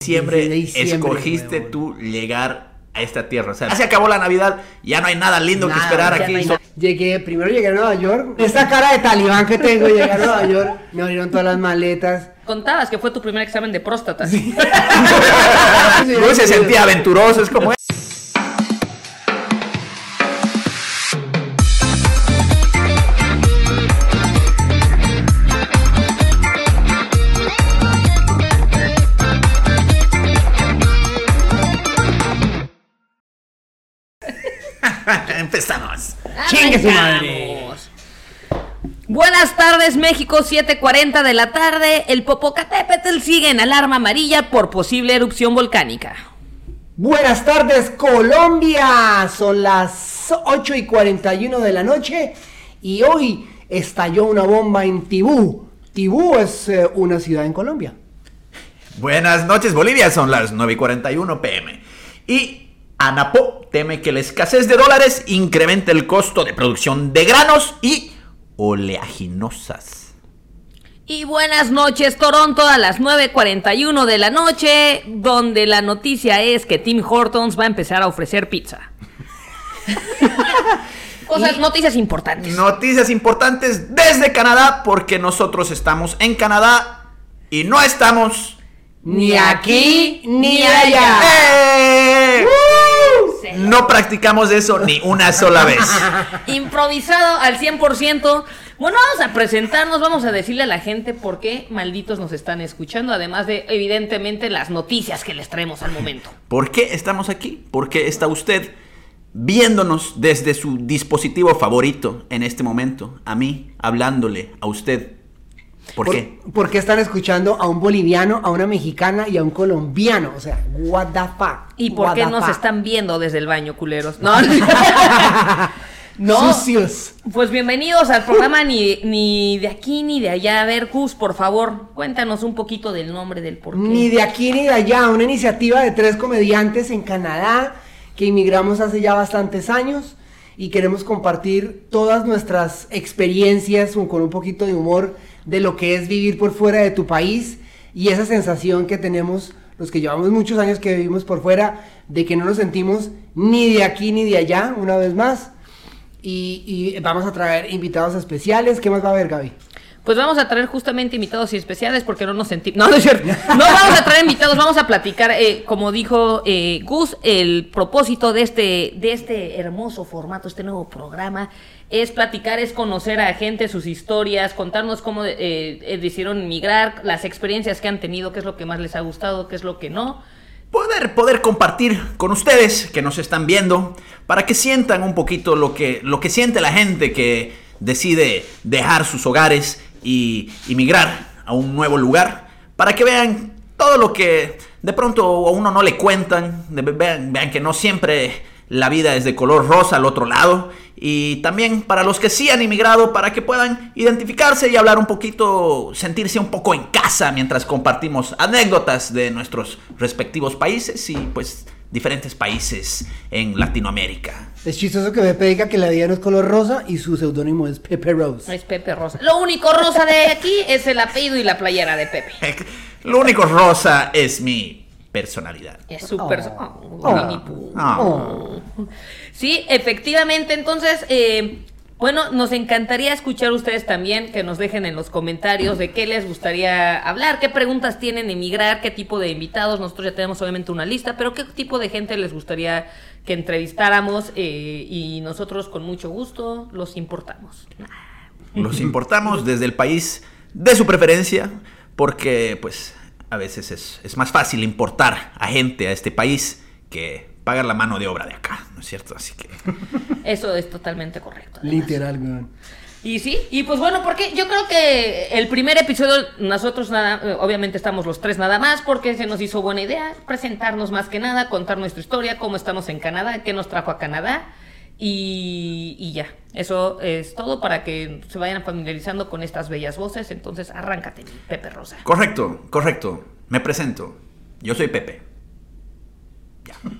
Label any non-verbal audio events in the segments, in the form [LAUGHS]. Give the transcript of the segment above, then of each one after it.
diciembre, Desde diciembre, escogiste huevón. tú llegar a esta tierra. O sea, ya se acabó la Navidad, ya no hay nada lindo que esperar aquí. no So-. Llegué, primero llegué a Nueva York. Esta cara de talibán que tengo, llegué a [LAUGHS] Nueva York. Me abrieron todas las maletas. Contabas que fue tu primer examen de próstata. Uno [LAUGHS] [LAUGHS] se sentía aventuroso, es como... Empezamos. ¡Chingue su madre! Buenas tardes, México, 7:40 de la tarde. El Popocatépetl sigue en alarma amarilla por posible erupción volcánica. Buenas tardes, Colombia. Son las 8 y 41 de la noche. Y hoy estalló una bomba en Tibú. Tibú es eh, una ciudad en Colombia. Buenas noches, Bolivia, son las 9 y 41 pm. Y Anapo teme que la escasez de dólares incremente el costo de producción de granos y oleaginosas. Y buenas noches, Toronto, a las 9.41 de la noche, donde la noticia es que Tim Hortons va a empezar a ofrecer pizza. [LAUGHS] Cosas, noticias importantes. Noticias importantes desde Canadá, porque nosotros estamos en Canadá y no estamos... Ni aquí ni allá. ¡Eh! No practicamos eso ni una sola vez. [LAUGHS] Improvisado al 100%. Bueno, vamos a presentarnos, vamos a decirle a la gente por qué malditos nos están escuchando, además de, evidentemente, las noticias que les traemos al momento. ¿Por qué estamos aquí? Porque está usted viéndonos desde su dispositivo favorito en este momento, a mí, hablándole a usted. ¿Por, qué? Porque están escuchando a un boliviano, a una mexicana y a un colombiano. O sea, what the fuck. ¿Y por What qué nos fuck? están viendo desde el baño, culeros? [LAUGHS] No, [LAUGHS] no. Sucios. Pues bienvenidos al programa ni, ni de aquí ni de allá. A ver, Gus, por favor, cuéntanos un poquito del nombre del por qué. Ni de aquí ni de allá. Una iniciativa de tres comediantes en Canadá que inmigramos hace ya bastantes años y queremos compartir todas nuestras experiencias con un poquito de humor de lo que es vivir por fuera de tu país y esa sensación que tenemos los que llevamos muchos años que vivimos por fuera de que no nos sentimos ni de aquí ni de allá, una vez más. Y, y vamos a traer invitados especiales. ¿Qué más va a haber, Gaby? Pues vamos a traer justamente invitados y especiales porque no nos sentimos. No, no es cierto. No vamos a traer invitados, vamos a platicar, eh, como dijo eh, Gus, el propósito de este, de este hermoso formato, este nuevo programa, es platicar, es conocer a gente, sus historias, contarnos cómo eh, eh, decidieron emigrar, las experiencias que han tenido, qué es lo que más les ha gustado, qué es lo que no. Poder, poder compartir con ustedes que nos están viendo para que sientan un poquito lo que, lo que siente la gente que decide dejar sus hogares y emigrar a un nuevo lugar, para que vean todo lo que de pronto a uno no le cuentan, vean, vean que no siempre la vida es de color rosa al otro lado, y también para los que sí han emigrado, para que puedan identificarse y hablar un poquito, sentirse un poco en casa mientras compartimos anécdotas de nuestros respectivos países y pues diferentes países en Latinoamérica. Es chistoso que Pepe diga que la vida no es color rosa y su seudónimo es Pepe Rose. Es Pepe Rosa. Lo único rosa de aquí es el apellido y la playera de Pepe. [LAUGHS] Lo único rosa es mi personalidad. Es súper... Oh. Oh, Winnie Pooh. Ah. Oh. Sí, efectivamente. Entonces, eh, bueno, nos encantaría escuchar ustedes también que nos dejen en los comentarios de qué les gustaría hablar, qué preguntas tienen emigrar, qué tipo de invitados. Nosotros ya tenemos obviamente una lista, pero qué tipo de gente les gustaría que entrevistáramos eh, y nosotros con mucho gusto los importamos. Los importamos desde el país de su preferencia porque pues a veces es, es más fácil importar a gente a este país que pagar la mano de obra de acá, ¿no es cierto? Así que [LAUGHS] Eso es totalmente correcto. además. Literal, weón. Y sí, y pues bueno, porque yo creo que el primer episodio, nosotros nada, eh, obviamente estamos los tres nada más, porque se nos hizo buena idea presentarnos más que nada, contar nuestra historia, cómo estamos en Canadá, qué nos trajo a Canadá, y, y ya, eso es todo para que se vayan familiarizando con estas bellas voces, entonces arráncate, Pepe Rosa. correcto, correcto. Me presento. Yo soy Pepe. Ya.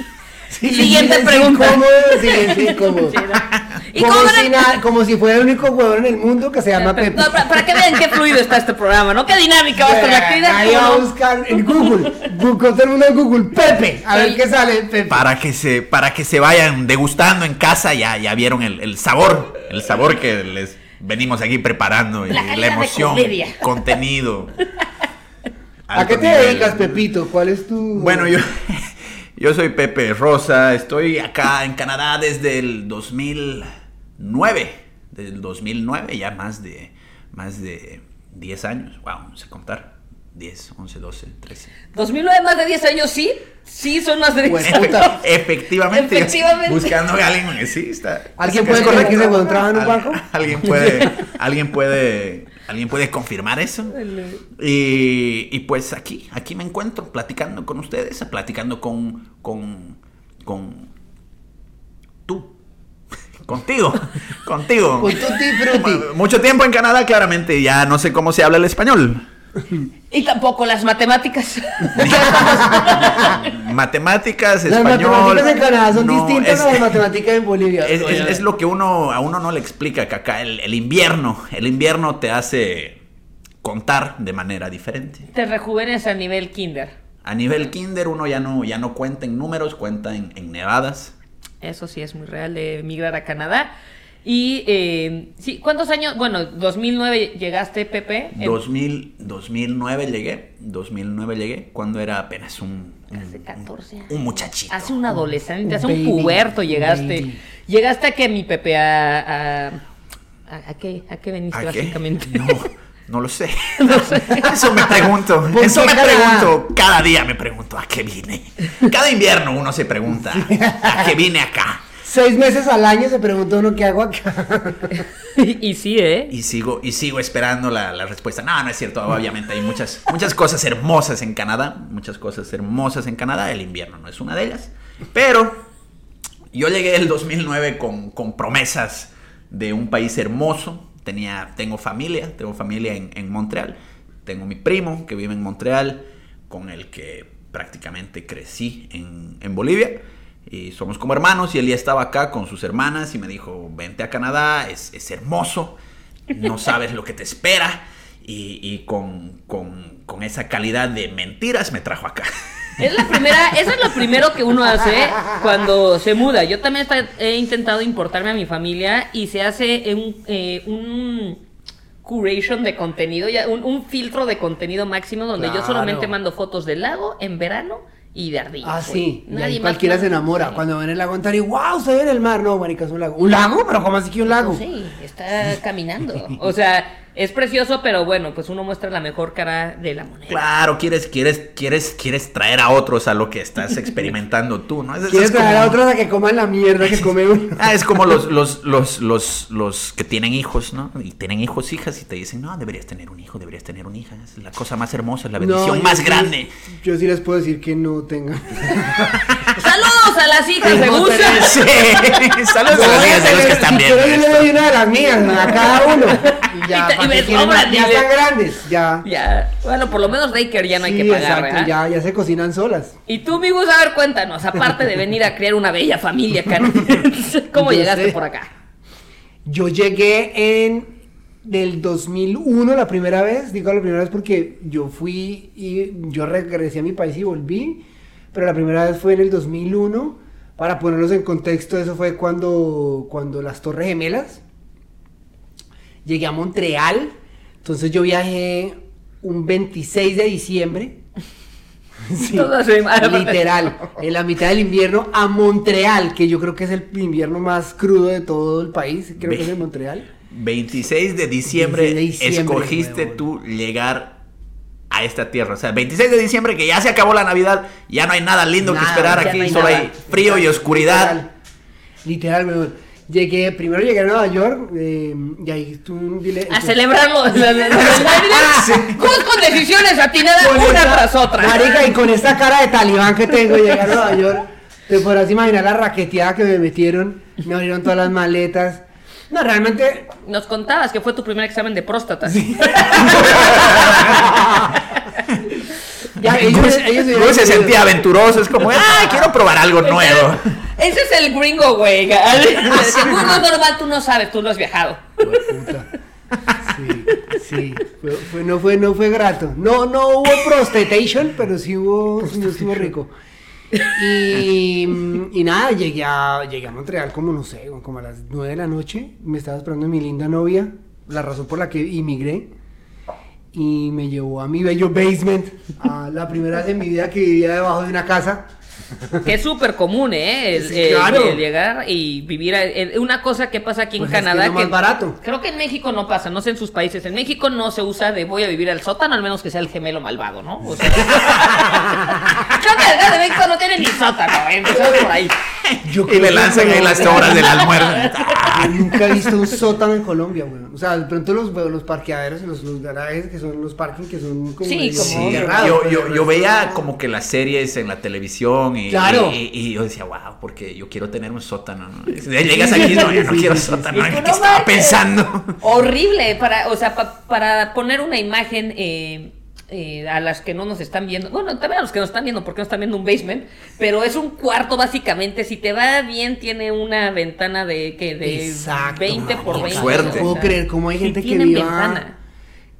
[LAUGHS] Siguiente pregunta. incómodo, silencio [LAUGHS] incómodo. Sí, ¿no? ¿Y como, cómo si ven- na- como si fuera el único huevón en el mundo que se llama Pepe. no, para, para que vean qué fluido está este programa, ¿no? Qué dinámica va a estar la actividad. Ahí va a buscar en Google. Buscó todo el mundo en Google. Pepe. A ver qué sale Pepe. Para que se, para que se vayan degustando en casa, ya, ya vieron el, el sabor, el sabor que les venimos aquí preparando y La emoción, contenido. ¿A qué te nivel. dedicas, Pepito? ¿Cuál es tu...? Bueno, yo, yo soy Pepe Rosa, estoy acá en Canadá desde el 2009, desde el 2009, ya más de, más de 10 años, wow, no sé contar, 10, 11, 12, 13. 2009, más de 10 años, sí. Sí, son más de 10 Bueno, años. Efectivamente. Efectivamente. Buscando a alguien que sí está. ¿Alguien puede correcto. que ese huevón trabaja en un banco? Alguien puede, alguien puede, alguien puede confirmar eso. Y, y pues aquí, aquí me encuentro platicando con ustedes, platicando con, con, con tú, [LAUGHS] contigo, contigo. Mucho tiempo en Canadá, claramente, ya no sé cómo se habla el español. Y tampoco las matemáticas. [LAUGHS] Matemáticas, Las español. matemáticas en Canadá son no, distintas es- a las matemáticas en Bolivia. Es, es- es lo que uno a uno no le explica que acá el, el invierno, el invierno te hace contar de manera diferente. Te rejuvenes a nivel kinder. A nivel kinder uno ya no, ya no cuenta en números, cuenta en, en nevadas. Eso sí es muy real de emigrar a Canadá. Y eh, sí, ¿cuántos años? Bueno, 2009 llegaste, Pepe. En- 2000, 2009 llegué, 2009 llegué cuando era apenas un, un- Hace 14 años. un muchachito. Hace un adolescente, Un hace un baby, puberto llegaste. baby. Llegaste a que mi Pepe a a, a, a qué a qué veniste ¿A qué? básicamente. No, no lo sé. [LAUGHS] [LAUGHS] Eso me pregunto. [LAUGHS] ¿Por Eso qué me pregunto. Cada día me pregunto a qué vine. Cada invierno uno se pregunta a qué vine acá. Seis meses al año se pregunta uno qué hago acá. [LAUGHS] y, sí, ¿eh? Y sigo, y sigo esperando la, la respuesta. No, no es cierto. Obviamente hay muchas, muchas cosas hermosas en Canadá. Muchas cosas hermosas en Canadá. El invierno no es una de ellas. Pero yo llegué el 2009 con, con promesas de un país hermoso. Tenía, tengo familia, tengo familia en, en Montreal. Tengo mi primo que vive en Montreal, con el que prácticamente crecí en, en Bolivia. Y somos como hermanos y él ya estaba acá con sus hermanas y me dijo, vente a Canadá, es, es hermoso, no [LAUGHS] sabes lo que te espera. Y, y con, con- con esa calidad de mentiras me trajo acá. Es la primera, eso es lo primero que uno hace cuando se muda. Yo también está- he intentado importarme a mi familia y se hace un, eh, un curation de contenido, ya, un, un filtro de contenido máximo donde yo solamente mando fotos del lago en verano y de ardillas. Ah, güey. sí. Y Nadie cualquiera se enamora. Sí. Cuando ven el lago Ontario, wow, se ve en el mar. No, marica, es un lago. ¿Un lago? ¿Pero cómo así que un lago? Sí, está caminando. [LAUGHS] O sea, es precioso, pero bueno, pues uno muestra la mejor cara de la moneda. Claro, quieres, quieres, quieres, quieres traer a otros a lo que estás [LAUGHS] experimentando tú, ¿no? Es- es ¿Quieres traer a como- otros a que coman la mierda que [LAUGHS] come uno? Ah, es como los, [LAUGHS] los, los, los, los que tienen hijos, ¿no? Y tienen hijos, hijas, y te dicen, no, deberías tener un hijo, deberías tener una hija. Es la cosa más hermosa, es la bendición No, más sí- grande. Yo sí les puedo decir que no tengan. Saludos a las hijas de Gusa. Sí, saludos a las hijas de los que están quiero, yo le doy una de las mías a cada uno. [LAUGHS] Ya, Y y ¿para me sobran, ya están grandes, ya. Ya, bueno, por lo menos Daycare ya no hay que pagar, exacto, ya, ya se cocinan solas. Y tú, mi Gus, a ver, cuéntanos, aparte de venir a crear una bella familia [LAUGHS] canadiense, [LAUGHS] ¿cómo Yo llegaste sé. por acá? Yo llegué en del 2001 la primera vez, digo la primera vez porque yo fui y yo regresé a mi país y volví, pero la primera vez fue en el 2001. Para ponerlos en contexto, eso fue cuando, cuando las Torres Gemelas. Llegué a Montreal, entonces yo viajé un 26 de diciembre. [LAUGHS] Sí, literal, en la mitad del invierno a Montreal, que yo creo que es el invierno más crudo de todo el país, creo que es en Montreal. 26 de diciembre, 26 de diciembre, escogiste tú llegar a esta tierra. O sea, 26 de diciembre que ya se acabó la Navidad, ya no hay nada lindo Nada, que esperar aquí, no hay solo nada. hay frío y oscuridad. Literal, literal. Llegué, primero llegué a Nueva York, eh, y ahí tú dile. A celebrarlo. la- Gus con decisiones atinadas Con una esta- tras otra. Marica, y con esta cara de talibán que tengo, llegué a Nueva York. Te podrás imaginar la raqueteada que me metieron. Me abrieron todas las maletas. No, realmente. Nos contabas que fue tu primer examen de próstata. [LAUGHS] Ya, ellos- Gus- ellos Gus se sentía aventuroso, es como, ah, quiero probar algo nuevo. Ese es el gringo, güey. [LAUGHS] [LAUGHS] No es normal, tú no sabes, tú no has viajado. Puta. Sí, sí. Fue, fue- no, fue, no fue grato. No, no hubo prostitution, pero sí hubo, sí estuvo rico. Y, y nada, llegué a, llegué a Montreal como, no sé, como a las 9 de la noche. Me estaba esperando mi linda novia, la razón por la que inmigré. Y me llevó a mi bello basement, a la primera vez en mi vida que vivía debajo de una casa. Que es súper común, ¿eh? El, el- claro. el llegar y vivir. a- el- una cosa que pasa aquí Pues en es que Canadá. es más barato. Creo que en México no pasa, no sé en sus países. En México no se usa de voy a vivir al sótano, al menos que sea el gemelo malvado, ¿no? O sea, [LAUGHS] creo que Ciudad de México no tiene ni sótano, ¿eh? Empezamos por ahí. Yo Y le lanzan ahí las horas del almuerzo. [LAUGHS] Nunca he visto un sótano en Colombia, güey. O sea, de pronto los, los parqueaderos y los, los garajes que son los parking que son como, Sí, como- cerrados, yo, yo, yo veía como que las series en la televisión y, Claro. y, y yo decía, wow, porque yo quiero tener un sótano. ¿no? Y Llegas aquí, no, yo no Sí, quiero sí, sí, sótano. sí. ¿Qué Y no estaba pensando? Horrible, para, o sea, pa- para poner una imagen eh, eh, a las que no nos están viendo, bueno, también a los que nos están viendo, porque no están viendo un basement, pero es un cuarto básicamente, si te va bien, tiene una ventana de que de Exacto, 20 por marica, 20. suerte. No puedo creer cómo hay sí gente que viva. ventana.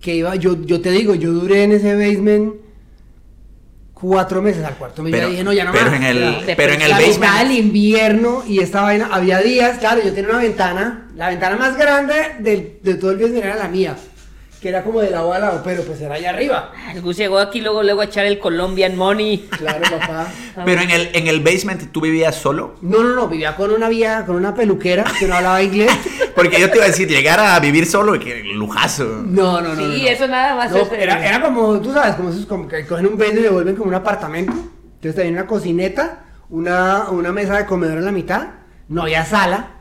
Que iba, yo, yo te digo, yo duré en ese basement cuatro meses al cuarto. Me Pero- dije, no, ya no pero más. en el- pero en el basement- mitad del invierno y esta vaina, había días, claro, yo tenía una ventana, la ventana más grande del- de, todo el basement era la mía, que era como de lado a lado, pero pues era allá arriba. El Gus llegó aquí luego luego a echar el Colombian Money. Claro, [LAUGHS] papá. Pero en el, en el basement, ¿tú vivías solo? No, no, no, vivía con una vía, con una peluquera que no hablaba inglés. [LAUGHS] Porque yo te iba a decir, llegar a vivir solo, que lujazo. No, no, no. Sí, no, no. eso nada más No, es, era, era como, tú sabes, como esos como que cogen un basement y lo vuelven como un apartamento. Entonces tenía una cocineta, una, una mesa de comedor en la mitad, no había sala.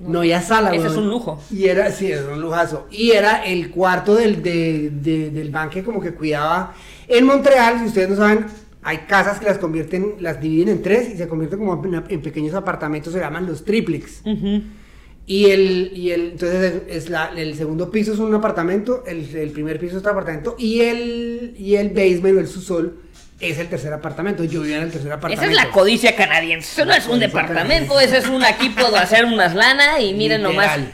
No había sala, Ese weón. es un lujo. Y era, sí, es un lujazo. Y era el cuarto del, de, de- del banque como que cuidaba. En Montreal, si ustedes no saben, hay casas que las convierten, las dividen en tres y se convierten como en, en pequeños apartamentos, se llaman los triplex. Y el, y el, entonces es, la- el segundo piso es un apartamento, el, el primer piso es otro apartamento y el, y el basement o el subsol es el tercer apartamento. Yo vivía en el tercer Esa apartamento. es la codicia canadiense. Eso no es un departamento, canadiense. ese es un aquí puedo hacer unas lana y miren nomás. Literal.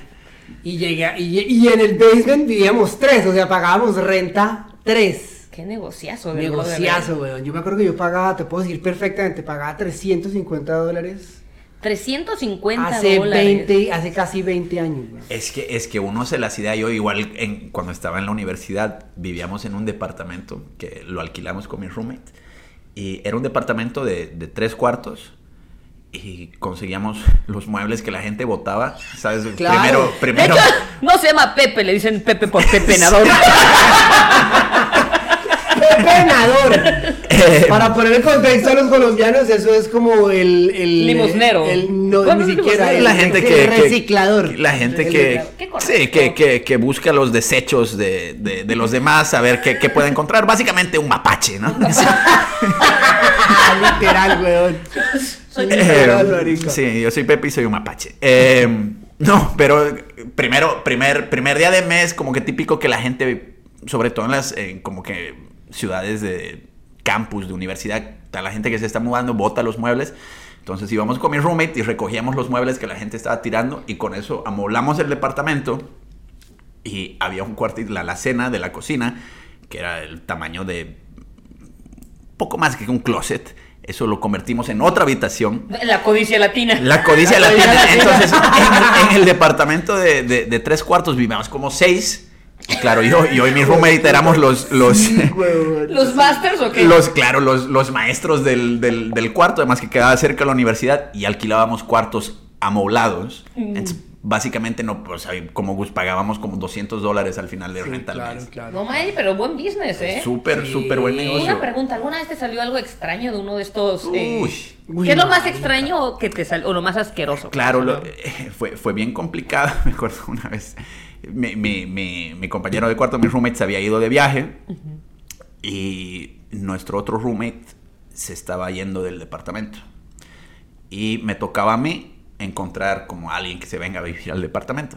Y llegué, a- y, y en el basement vivíamos tres, o sea, pagábamos renta tres. Qué negociazo, del Negociazo, weón. Yo me acuerdo que yo pagaba, te puedo decir perfectamente, pagaba 350 dólares 350 hace dólares. 20, hace casi 20 años. Es que, es que uno se las idea. Yo igual en, cuando estaba en la universidad vivíamos en un departamento que lo alquilamos con mi roommate. Y era un departamento de, de tres cuartos. Y conseguíamos los muebles que la gente botaba. ¿Sabes? Claro. Primero, De primero. hecho, no se llama Pepe, le dicen Pepe por [LAUGHS] pepenador. [LAUGHS] Pepenador. Eh, Para poner en contexto a los colombianos, eso es como el. el Limosnero. el- no, ni siquiera. el- la gente el que, que- reciclador. la gente que sí que, que, que busca los desechos de, de- de los demás a ver qué, qué puede encontrar básicamente un mapache no [LAUGHS] literal, weón. Soy Literal, Eh, sí, yo soy Pepe y soy un mapache. Eh, no, pero primero, primer, primer día de mes, como que típico que la gente, sobre todo en las eh, como que ciudades de campus, de universidad, está la gente que se está mudando, bota los muebles. Entonces íbamos con mi roommate y recogíamos los muebles que la gente estaba tirando y con eso amoblamos el departamento y había un cuartito, la alacena de la cocina, que era el tamaño de poco más que un closet. Eso lo convertimos en otra habitación La codicia latina. la codicia La latina. Entonces, en, en el [LAUGHS] departamento de, de- de tres cuartos vivíamos como seis. Y claro, yo, yo y mi roommate éramos los, los, Sí. ¿Los masters o qué? los claro, los, los maestros del, del- del cuarto, además que quedaba cerca de la universidad y alquilábamos cuartos amoblados. Entonces, básicamente, no, pues, como Gus pagábamos como 200 dólares al final de Sí, renta al claro, mes. claro. No, may, pero buen business, ¿eh? Súper, Sí. súper buen Una negocio. pregunta, ¿alguna vez te salió algo extraño de uno de estos? eh, Uy. Uy, ¿Qué es lo más extraño que te salió, o lo más asqueroso? Claro, lo- eh, fue, fue bien complicado. [LAUGHS] Me acuerdo una vez, mi, mi- mi- mi compañero de cuarto, mi roommate, se había ido de viaje y nuestro otro roommate se estaba yendo del departamento. Y me tocaba a mí encontrar como alguien que se venga a vivir al departamento.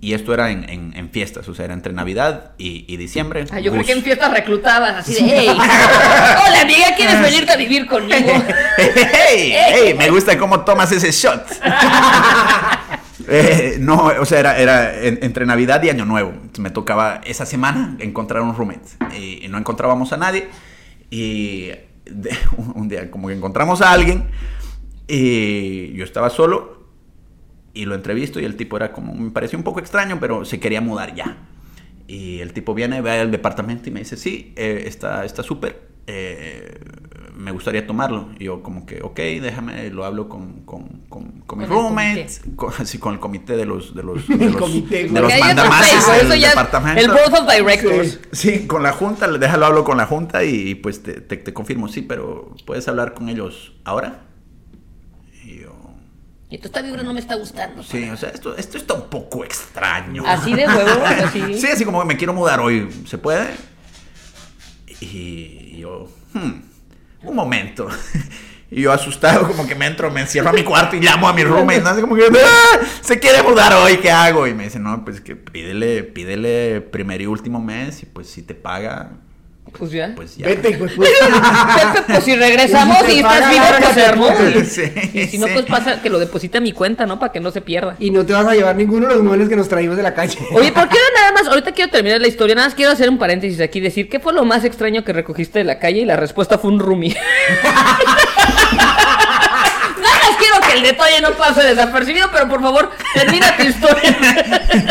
Y esto era en, en- en fiestas, o sea, era entre Navidad y, y diciembre. Ah, yo creo Gus- que en fiestas reclutabas así de, hey, [LAUGHS] hola amiga, ¿quieres venirte a vivir conmigo? [LAUGHS] ¡Hey! ¡Hey! Me gusta cómo tomas ese shot. [LAUGHS] Eh, no, o sea, era, era en- entre Navidad y Año Nuevo. Me tocaba esa semana encontrar un roommate. Y, y no encontrábamos a nadie. Y [LAUGHS] un, día como que encontramos a alguien. Y yo estaba solo. Y lo entrevisto y el tipo era como, me pareció un poco extraño, pero se quería mudar ya. Y el tipo viene, ve al departamento y me dice, sí, eh, está está súper, eh, me gustaría tomarlo. Y yo como que, ok, déjame, lo hablo con, con, con, con mi roommate, con, [LAUGHS] así con el comité de los, de los, [LAUGHS] de El los, comité, de mandamases del departamento. el Board of Directors. Sí, con la junta, déjalo hablo con la junta y pues te, te, te confirmo, sí, pero ¿puedes hablar con ellos ahora? Y yo, Y esta vibra no me está gustando. sí, o sea, esto, esto está un poco extraño. Así de huevo, [LAUGHS] así. Sí, así como que me quiero mudar hoy, ¿se puede? Y yo, hmm, un momento. [LAUGHS] Y yo asustado, como que me entro, me encierro a mi cuarto y llamo a mi roommate, ¿no? Así como que, "Ah, se quiere mudar hoy, ¿qué hago? Y me dice, no, pues que pídele, pídele primer y último mes y pues si te paga, Pues ya. pues ya. Vete, hijo de puta. Pues si regresamos Y si te y estás vivo, pues hermoso. Sí, Y si no, sí. pues pasa que lo deposite a mi cuenta, ¿no? Para que no se pierda. Y no te vas a llevar ninguno de los muebles que nos traímos de la calle. Oye, ¿por qué no nada más? Ahorita quiero terminar la historia. Nada más quiero hacer un paréntesis aquí. Decir, ¿qué fue lo más extraño que recogiste de la calle? Y la respuesta fue un roomie. [LAUGHS] Más quiero que el detalle no pase desapercibido, pero por favor, termina tu historia.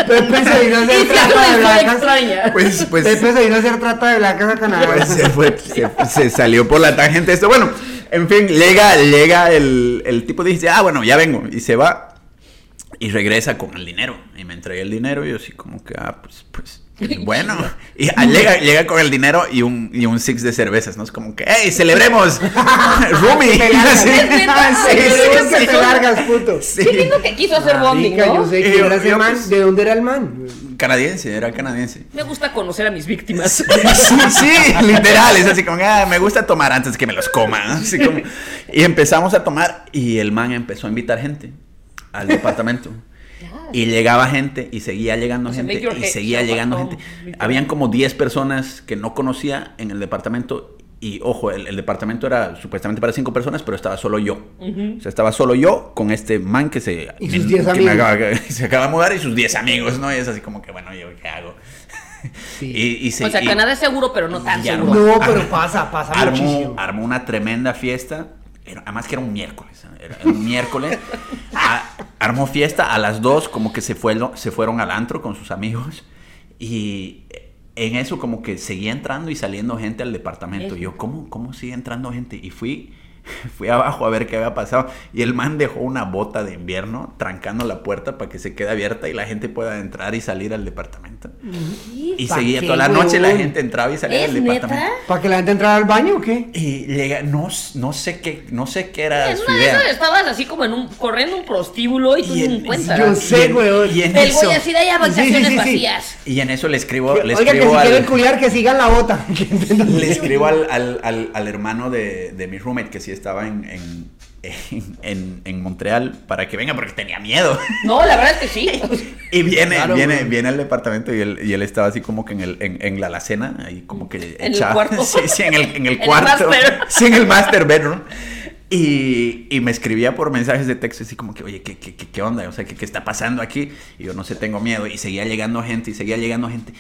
Pepe se vino a Y hacer trata de blancas. Pues, pues, Pepe se vino a hacer trata de blancas a Canadá. Pues se, fue, se, se salió por la tangente esto. Bueno, en fin, llega, llega el, el tipo dice, ah, bueno, ya vengo. Y se va y regresa con el dinero. Y me entrega el dinero y yo así como que, ah, pues, pues, [LAUGHS] bueno. Y llega, llega con el dinero y un, y un six de cervezas, ¿no? Es como que, hey, celebremos. [LAUGHS] Rumi. Te [LAUGHS] te largas, puto. Sí. Qué lindo que quiso hacer pues- ¿De dónde era el man? Canadiense, era canadiense. Me gusta conocer a mis víctimas. Sí, sí, literal, es así como, ah, me gusta tomar antes que me los coma. ¿no? Así como- y empezamos a tomar y el man empezó a invitar gente al departamento. Y llegaba gente y seguía llegando O sea, gente y seguía llegando gente. Habían como 10 personas que no conocía en el departamento y ojo, el, el departamento era supuestamente para 5 personas, pero estaba solo yo. O sea, estaba solo yo con este man que se, Y sus que 10 me amigos. acaba, que [LAUGHS] se acaba de mudar y sus 10 amigos, ¿no? Y es así como que, bueno, ¿yo qué hago? [LAUGHS] Sí. Y, y se- O sea, y- Canadá es seguro, pero no tan seguro. armó- No, [LAUGHS] pero pasa, pasa armó, muchísimo. armó una tremenda fiesta. Era- además que era un miércoles. Era un miércoles. A- armó fiesta a las dos, como que se, fue, se fueron al antro con sus amigos. Y en eso como que seguía entrando y saliendo gente al departamento. Yo, ¿cómo, ¿cómo sigue entrando gente? Y fui, [LAUGHS] fui abajo a ver qué había pasado. Y el man dejó una bota de invierno trancando la puerta para que se quede abierta y la gente pueda entrar y salir al departamento. Y ¿Pa' seguía toda la noche, la gente entraba y salía ¿Es del neta? departamento. ¿Para que la gente entrara al baño o qué? Y llega, no, no sé qué, no sé qué era En su una de idea. estabas así como en un, corriendo un prostíbulo y tú Y en- en cuenta. yo sé, y en- weón. y en El eso, güey así de allá, Sí, sí, sí, sí. vacías. y en eso le escribo, le Oiga, que si escribo quieren al, culiar, que sigan la bota. [LAUGHS] le escribo al, al- al- al hermano de, de mi roommate que sí estaba en, en, en, en- en Montreal para que venga porque tenía miedo. No, la verdad es que sí. Y viene, Claro, viene, güey. viene al departamento y él, y él estaba así como que en, el, en, en la alacena, ahí como que ¿En el cuarto? [LAUGHS] Sí, sí, en el, en el cuarto. sí, en el master bedroom. Y, y me escribía por mensajes de texto así como que, oye, ¿qué, qué, qué, qué onda? O sea, ¿qué, ¿qué está pasando aquí? Y yo no sé, tengo miedo. Y seguía llegando gente y seguía llegando gente.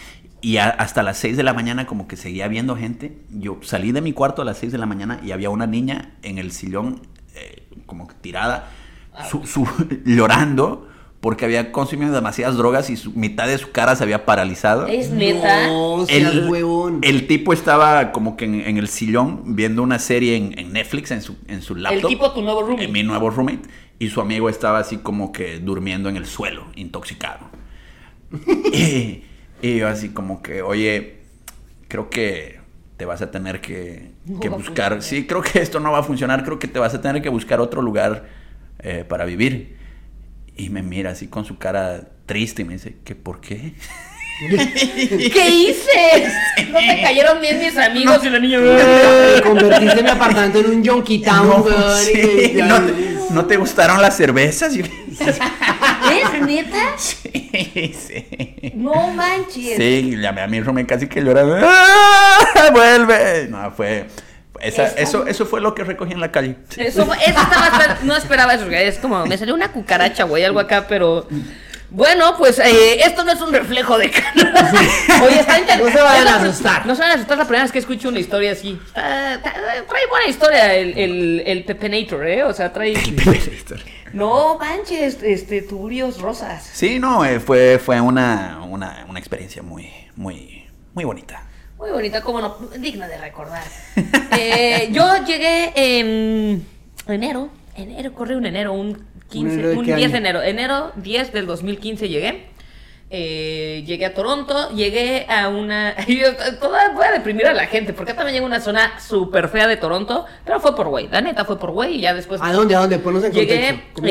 Y a- hasta las 6 de la mañana como que seguía viendo gente. Yo salí de mi cuarto a las 6 de la mañana y había una niña en el sillón eh, como que tirada, su- su- [LAUGHS] llorando porque había consumido demasiadas drogas y su, mitad de su cara se había paralizado. Es neta. No, seas huevón. el tipo estaba como que en, en el sillón viendo una serie en, en Netflix en su, en su laptop. tipo tu nuevo roomie. En mi nuevo roommate. Y su amigo estaba así como que durmiendo en el suelo, intoxicado. y, [LAUGHS] y yo así como que, oye, creo que te vas a tener que, No buscar. Sí, creo que esto no va a funcionar. Creo que te vas a tener que buscar otro lugar eh, para vivir. Y me mira así con su cara triste y me dice, ¿qué por qué? [LAUGHS] ¿Qué hice? No te cayeron bien mis amigos y la niña. [LAUGHS] Convertiste mi apartamento en un Yonky Town, No, sí, no, ¿No te gustaron las cervezas? [LAUGHS] Yo- ¿Es neta? [LAUGHS] Sí, sí. No manches. Sí, llamé a mi roommate casi que llorando. ¡Ah! ¡Vuelve! No, fue. esa- eso, eso fue lo que recogí en la calle. Eso, eso estaba, no esperaba eso. Es como, me salió una cucaracha, güey, algo acá, pero... Bueno, pues eh, esto no es un reflejo de Canadá. [LAUGHS] Oye, está inter- No se vayan a asustar. No se vayan a asustar, la primera vez que escucho una historia así. Está- está- trae buena historia el, el, el Pepenator, ¿eh? O sea, trae... No manches, este, tuburios rosas. Sí, no, eh, fue, fue una, una, una experiencia muy, muy, muy bonita. Muy bonita, como no, digna de recordar. Eh, yo llegué en enero, enero, corre un enero, un 15, enero de un qué 10 de enero, enero 10 del 2015 llegué. Eh, llegué a Toronto, llegué a una... [LAUGHS] yo Toda voy a deprimir a la gente, porque también llegué a una zona súper fea de Toronto, pero fue por güey, la neta fue por güey y ya después... ¿A dónde? ¿A dónde? Ponnos en Llegué contexto. ¿Cómo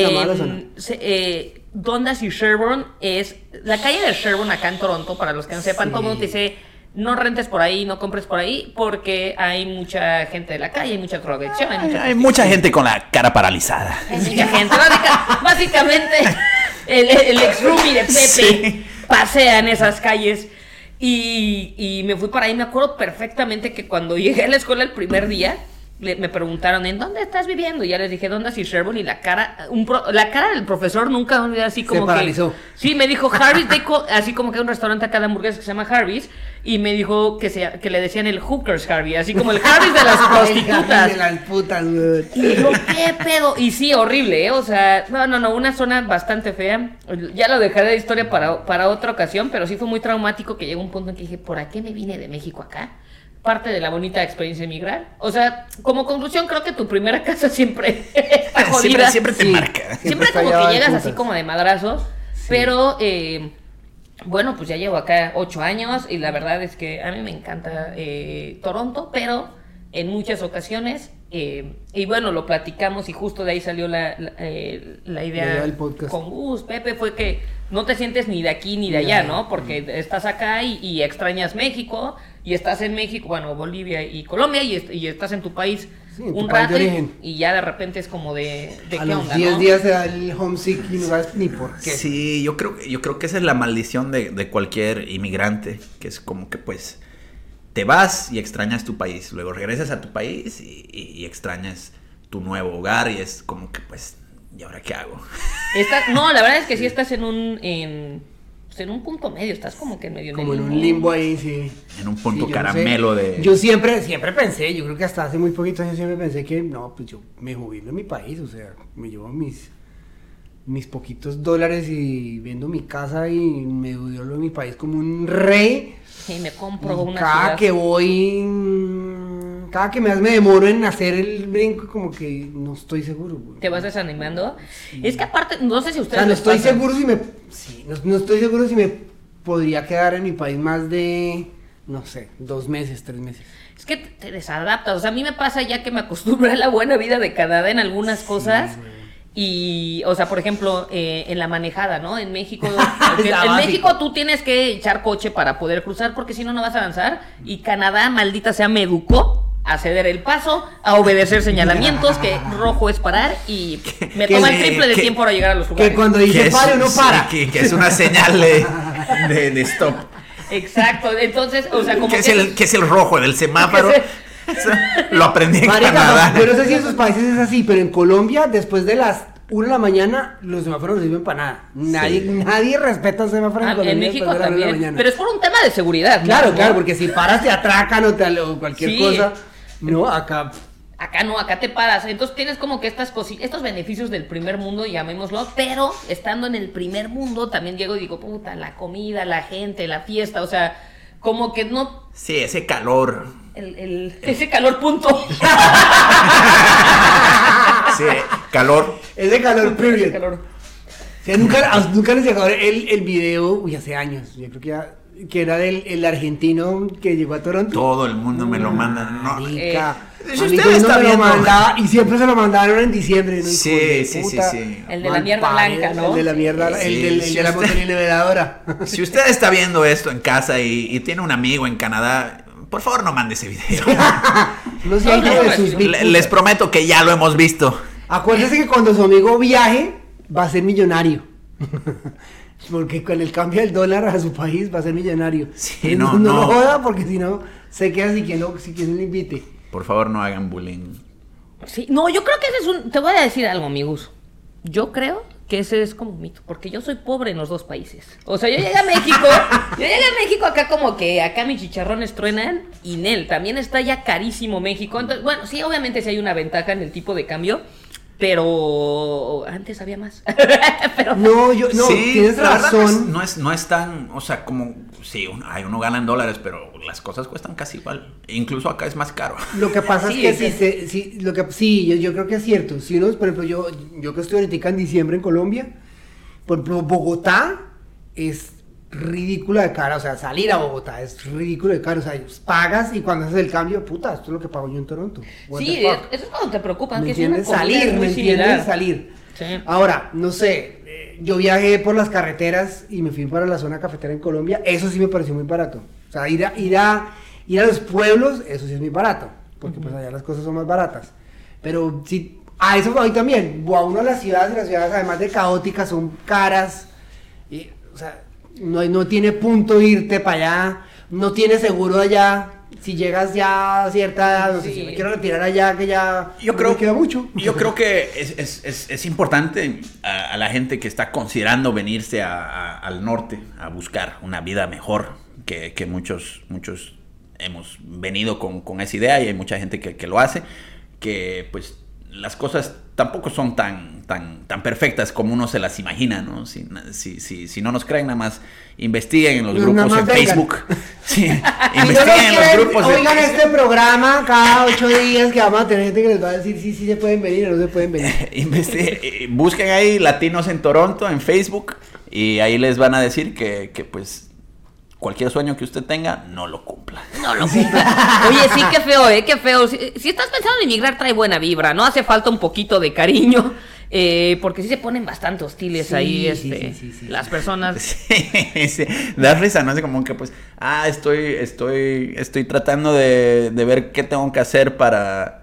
eh, Dundas y Sherbourne es la calle de Sherbourne acá en Toronto, para los que no sepan, Sí. todo el mundo te dice no rentes por ahí, no compres por ahí, porque hay mucha gente de la calle, hay mucha drogadicción, hay mucha, Hay mucha gente con la cara paralizada. hay mucha gente. Básica- básicamente, el, el ex roomie de Pepe Sí. pasea en esas calles. Y, y me fui para ahí. Me acuerdo perfectamente que cuando llegué a la escuela el primer día, le- me preguntaron, ¿en dónde estás viviendo? Y ya les dije, ¿dónde es Sherbourne? Y la cara, un pro- la cara del profesor nunca me olvidé así como que- paralizó. Sí, me dijo Harvey's, así como que hay un restaurante acá de hamburguesas que se llama Harvey's. Y me dijo que, se, que le decían el Hookers Harvey, así como el Harvey's de las [LAUGHS] prostitutas. de las putas, güey. Y yo, ¿qué pedo? Y sí, horrible, ¿eh? O sea, no, no, no, una zona bastante fea. Ya lo dejaré de historia para, para otra ocasión, pero sí fue muy traumático que llegó un punto en que dije, ¿por qué me vine de México acá? Parte de la bonita experiencia de emigrar. O sea, como conclusión, creo que tu primera casa siempre está [LAUGHS] jodida. Siempre, siempre te Sí. marca. Siempre Siempre como que llegas así como de madrazos, pero eh, bueno, pues ya llevo acá ocho años y la verdad es que a mí me encanta eh, Toronto, pero en muchas ocasiones, eh, y bueno, lo platicamos y justo de ahí salió la, la, eh, la idea del podcast. con Gus, Pepe, fue que no te sientes ni de aquí ni de allá, ¿no? Porque estás acá y, y extrañas México y estás en México, bueno, Bolivia y Colombia y, est- y estás en tu país Sí, un país de rato y- origen. y ya de repente es como de, de A qué los onda, 10 ¿no? días se da el homesick y no sabes ni por qué. Sí, yo creo, yo creo que esa es la maldición de, de cualquier inmigrante, que es como que pues te vas y extrañas tu país, luego regresas a tu país y, y- y extrañas tu nuevo hogar y es como que pues, ¿y ahora qué hago? Estás- no, la verdad es que sí estás en un en, pues, en un punto medio, estás como que en medio Como en un limbo ahí, sí. En un punto Sí, yo no caramelo sé. de... Yo siempre, siempre pensé, yo creo que hasta hace muy poquitos años siempre pensé que, no, pues yo me jubilo en mi país, o sea, me llevo mis, mis poquitos dólares y vendo mi casa y me jubilo en mi país como un rey. Y me compro una cada ciudad. que voy, cada que me, me demoro en hacer el brinco, como que no estoy seguro. güey. te vas desanimando. Es que aparte, no sé si O ustedes sea, no estoy seguro si me, sí, no, no estoy seguro si me podría quedar en mi país más de, no sé, dos meses, tres meses. Es que te, desadaptas. O sea, a mí me pasa ya que me acostumbré a la buena vida de Canadá en algunas cosas. Y, o sea, por ejemplo, eh, en la manejada, ¿no? En México, [LAUGHS] en. México tú tienes que echar coche para poder cruzar, porque si no, no vas a avanzar. Y Canadá, maldita sea, me educó a ceder el paso, a obedecer señalamientos, que rojo es parar y me toma el triple de que- tiempo para llegar a los lugares. Que cuando que dice es- pare, uno sí, para. que, que es una señal de, de, de stop. Exacto, entonces, o sea, como que, que es el, que es el rojo del semáforo. [LAUGHS] Lo aprendí en Marica, Canadá. yo no sé si en sus países es así, pero en Colombia, después de las 1 de la mañana, los semáforos no sirven para nada. Nadie, Sí. nadie respeta el semáforo en Ah, Colombia. en México de una de la también. mañana. Pero es por un tema de seguridad. Claro, ¿no? claro, porque si paras te atracan o, te, o cualquier Sí. cosa. No, acá. Acá no, acá te paras. Entonces tienes como que estas cosi- estos beneficios del primer mundo, llamémoslo, pero estando en el primer mundo también llego y digo, puta, la comida, la gente, la fiesta, o sea, como que no, Sí, ese calor. el, el- ese calor punto. [LAUGHS] Sí, calor. Es de calor, period. calor. O sea, nunca, nunca les llegó el, el video, uy, hace años, yo creo que ya, que era del el argentino que llegó a Toronto. Todo el mundo me lo manda. No. Eh, si usted el está me lo mandaba, y siempre se lo mandaron en diciembre, ¿no? Sí, de sí, sí, puta. sí. El de la mierda padre, blanca, ¿no? El de la mierda, el, Sí, del- el sí, de la motorinevedadora. [LAUGHS] Si usted está viendo esto en casa y, y tiene un amigo en Canadá, por favor no mande ese video. [LAUGHS] No sé, hijo no, de no, sus no. mil Le- putas. les prometo que ya lo hemos visto. Acuérdese que cuando su amigo viaje, va a ser millonario. [LAUGHS] Porque con el cambio del dólar a su país va a ser millonario. Sí, [LAUGHS] no, no, no. lo joda porque si no, se queda si quien no, si quien le invite. Por favor, no hagan bullying. Sí, no, yo creo que ese es un. Te voy a decir algo, amigos. Yo creo que ese es como un mito, porque yo soy pobre en los dos países. O sea, yo llegué a México, [LAUGHS] yo llegué a México acá como que acá mis chicharrones truenan y Nel, también está ya carísimo México. Entonces, bueno, sí, obviamente sí hay una ventaja en el tipo de cambio, pero antes había más. [LAUGHS] pero No, yo, no, Sí, tienes razón. No es, no, es, tan, o sea, como, sí, uno, ay, uno gana en dólares, pero las cosas cuestan casi igual. Incluso acá es más caro. Lo que pasa Sí, es que es si se, si, lo que, sí, yo, yo creo que es cierto. Si uno, por ejemplo, yo, yo que estoy ahorita en diciembre en Colombia, por ejemplo, Bogotá es ridículo de cara, o sea, salir a Bogotá es ridículo de caro, o sea, pagas y cuando haces el cambio, puta, esto es lo que pago yo en Toronto. What sí, eso es cuando te preocupan, ¿Me que es una entiendes? comida Salir, ¿me entiendes? Salir. Sí. Ahora, no sé, eh, yo viajé por las carreteras y me fui para la zona cafetera en Colombia, eso sí me pareció muy barato. O sea, ir a, ir a, ir a los pueblos, eso sí es muy barato, porque pues allá las cosas son más baratas. Pero sí, a eso voy también, a uno a las ciudades, las ciudades además de caóticas son caras, y, o sea, no, no tiene punto irte para allá, no tiene seguro allá. Si llegas ya a cierta edad, no sé, Sí. si me quiero retirar allá, que ya Yo no creo, me queda mucho. Yo creo que es, es- es- es importante a, a la gente que está considerando venirse a- a- al norte a buscar una vida mejor, que, que muchos, muchos hemos venido con, con esa idea y hay mucha gente que, que lo hace, que pues las cosas tampoco son tan, tan, tan perfectas como uno se las imagina, ¿no? Si, si, si, si no nos creen, nada más investiguen en los grupos más en vengan. Facebook. [LAUGHS] [LAUGHS] Sí, Si no investiguen en los quieren, grupos. de- Oigan este programa cada ocho días que vamos a tener gente que les va a decir si sí se pueden venir o no se pueden venir. [LAUGHS] Eh, busquen ahí Latinos en Toronto en Facebook y ahí les van a decir que, que, pues cualquier sueño que usted tenga no lo cumpla. No lo cumpla. [LAUGHS] Oye, sí, qué feo, ¿eh? Qué feo. Si, si estás pensando en emigrar, trae buena vibra, ¿no? Hace falta un poquito de cariño, [LAUGHS] eh, porque sí se ponen bastante hostiles Sí, ahí, este, sí, sí, sí. las personas. [LAUGHS] Sí, sí, da risa, ¿no? Así como que pues, ah, estoy, estoy, estoy tratando de, de ver qué tengo que hacer para,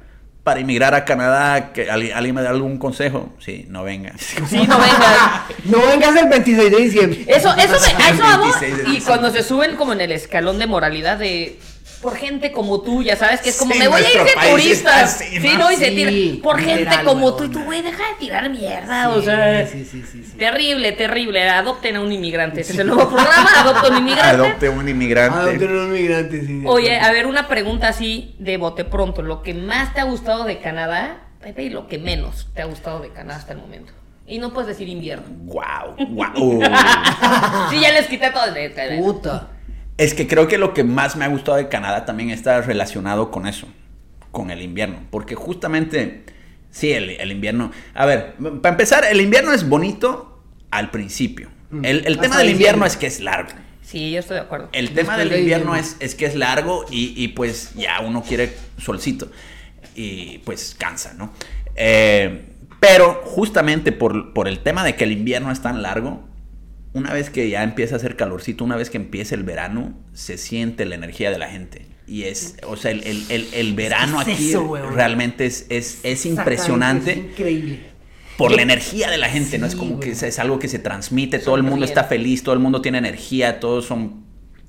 para emigrar a Canadá, que alguien, alguien me da algún consejo. Sí, no venga. Sí, no vengas. [LAUGHS] No vengas el 26 de diciembre. Eso, eso, me, a eso vamos. [LAUGHS] 26 de Y cuando se suben como en el escalón de moralidad de por gente como tú, ya sabes que es como Sí, me voy a ir de turista. Sí, ¿no? y se Sí, tira. Por gente como tú, y tú, güey, deja de tirar mierda. o sea, sí, sí, sí, sí. terrible, terrible. Adopten a un inmigrante. Ese es el nuevo programa. Adopta a un inmigrante. Adopte un inmigrante. Adopten unos migrantes, sí. Oye, a ver, una pregunta así de bote pronto. Lo que más te ha gustado de Canadá, Pepe, y lo que menos te ha gustado de Canadá hasta el momento. Y no puedes decir invierno. Wow, wow. [LAUGHS] Sí, ya les quité todo. de- Puta. Es que creo que lo que más me ha gustado de Canadá también está relacionado con eso, con el invierno. Porque justamente, sí, el, el invierno. A ver, para empezar, el invierno es bonito al principio. Mm. El, tema del invierno es que es largo. Sí, yo estoy de acuerdo. El tema Después del de invierno es, es que es largo y, y, pues ya uno quiere solcito. Y pues cansa, ¿no? Eh, pero justamente por, por el tema de que el invierno es tan largo, una vez que ya empieza a hacer calorcito, una vez que empieza el verano, se siente la energía de la gente. Y es, o sea, el, el- el- el verano Es aquí eso, realmente es, es, es impresionante Es increíble. por la energía de la gente, ¿no? Es como que es, es algo que se transmite, todo el mundo está feliz, todo el mundo tiene energía, todos son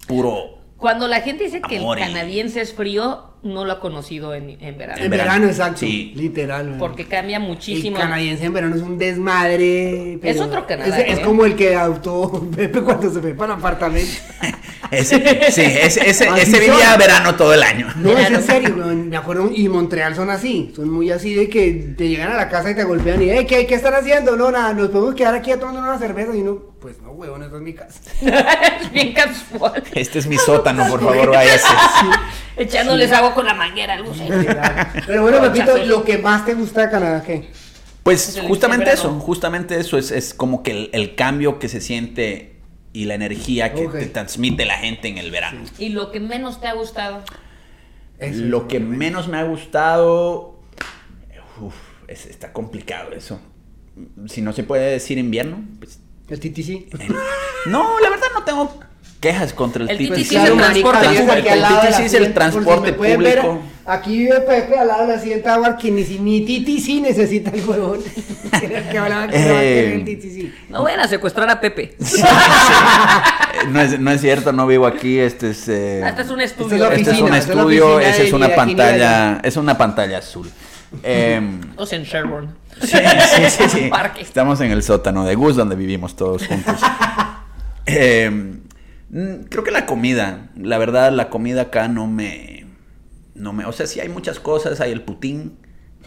puro... Cuando la gente dice que el canadiense es frío, no lo ha conocido en, en verano. En verano, exacto. sí. Literal. Porque cambia muchísimo. El canadiense en verano es un desmadre. pero otro Canadá, Es, es ¿eh? como el que adoptó [LAUGHS] Pepe cuando se fue para el apartamento. [LAUGHS] Ese, sí, ese, ese, ese vivía son. verano todo el año. No, es en serio. Me acuerdo, y Montreal son así. Son muy así de que te llegan a la casa y te golpean y, "Ey, ¿qué, ¿qué están haciendo? No, nada, nos podemos quedar aquí tomando una cerveza. Y uno, pues no, weón, esa es mi casa. es [LAUGHS] bien casual. Este es mi sótano, por favor, váyase. Echándoles agua con la manguera, algo así. Pero bueno, Pepito, lo que más te gusta de Canadá, ¿qué? Pues Es el- justamente eso, justamente eso es, es como que el, el cambio que se siente y la energía que te transmite la gente en el verano. Y lo que menos te ha gustado. Eso, Lo que menos me ha gustado, uf, es- está complicado eso. Si no se puede decir invierno, pues El TTC. no, la verdad no tengo quejas contra el, El TTC. TTC es el transporte marica, público. El TTC es el transporte público. Aquí vive Pepe al lado de la siguiente agua que ni, si- ni Titi sí necesita el huevón. [LAUGHS] que hablaba que no va a querer el Titi sí. No vayan a secuestrar a Pepe. [LAUGHS] Eh, No es, no es cierto, no vivo aquí, este es... eh, Ah, Este es un estudio. este es oficina, un es estudio, esa es una pantalla, es una pantalla azul. Em, Todos en Sherborne. [LAUGHS] Sí, sí, sí, sí. Parque. Estamos en el sótano de Gus donde vivimos todos juntos. Eh, mm, creo que la comida, la verdad, la comida acá no me, no me, o sea, sí hay muchas cosas, hay el putín